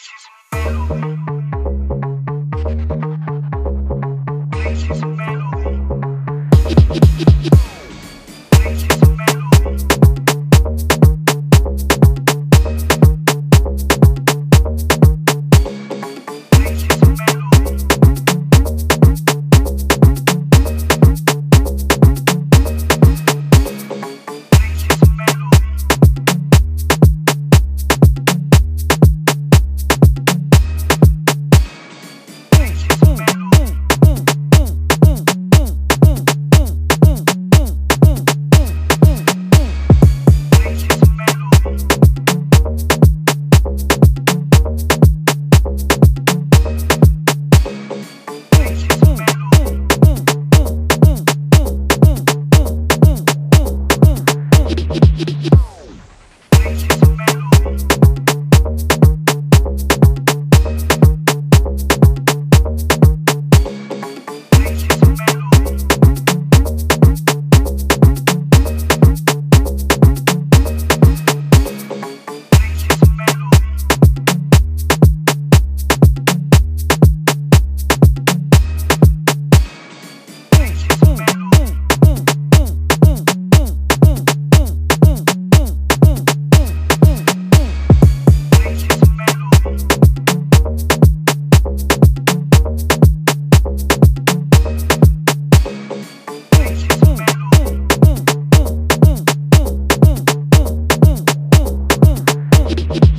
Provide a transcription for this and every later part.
Thank you. Thank you.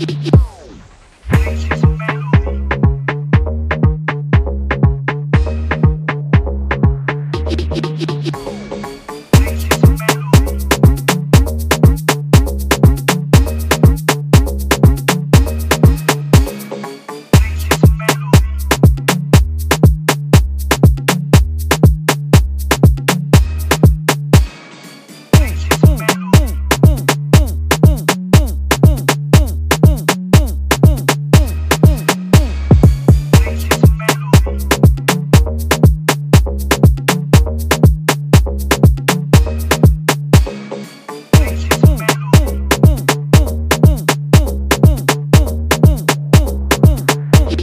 you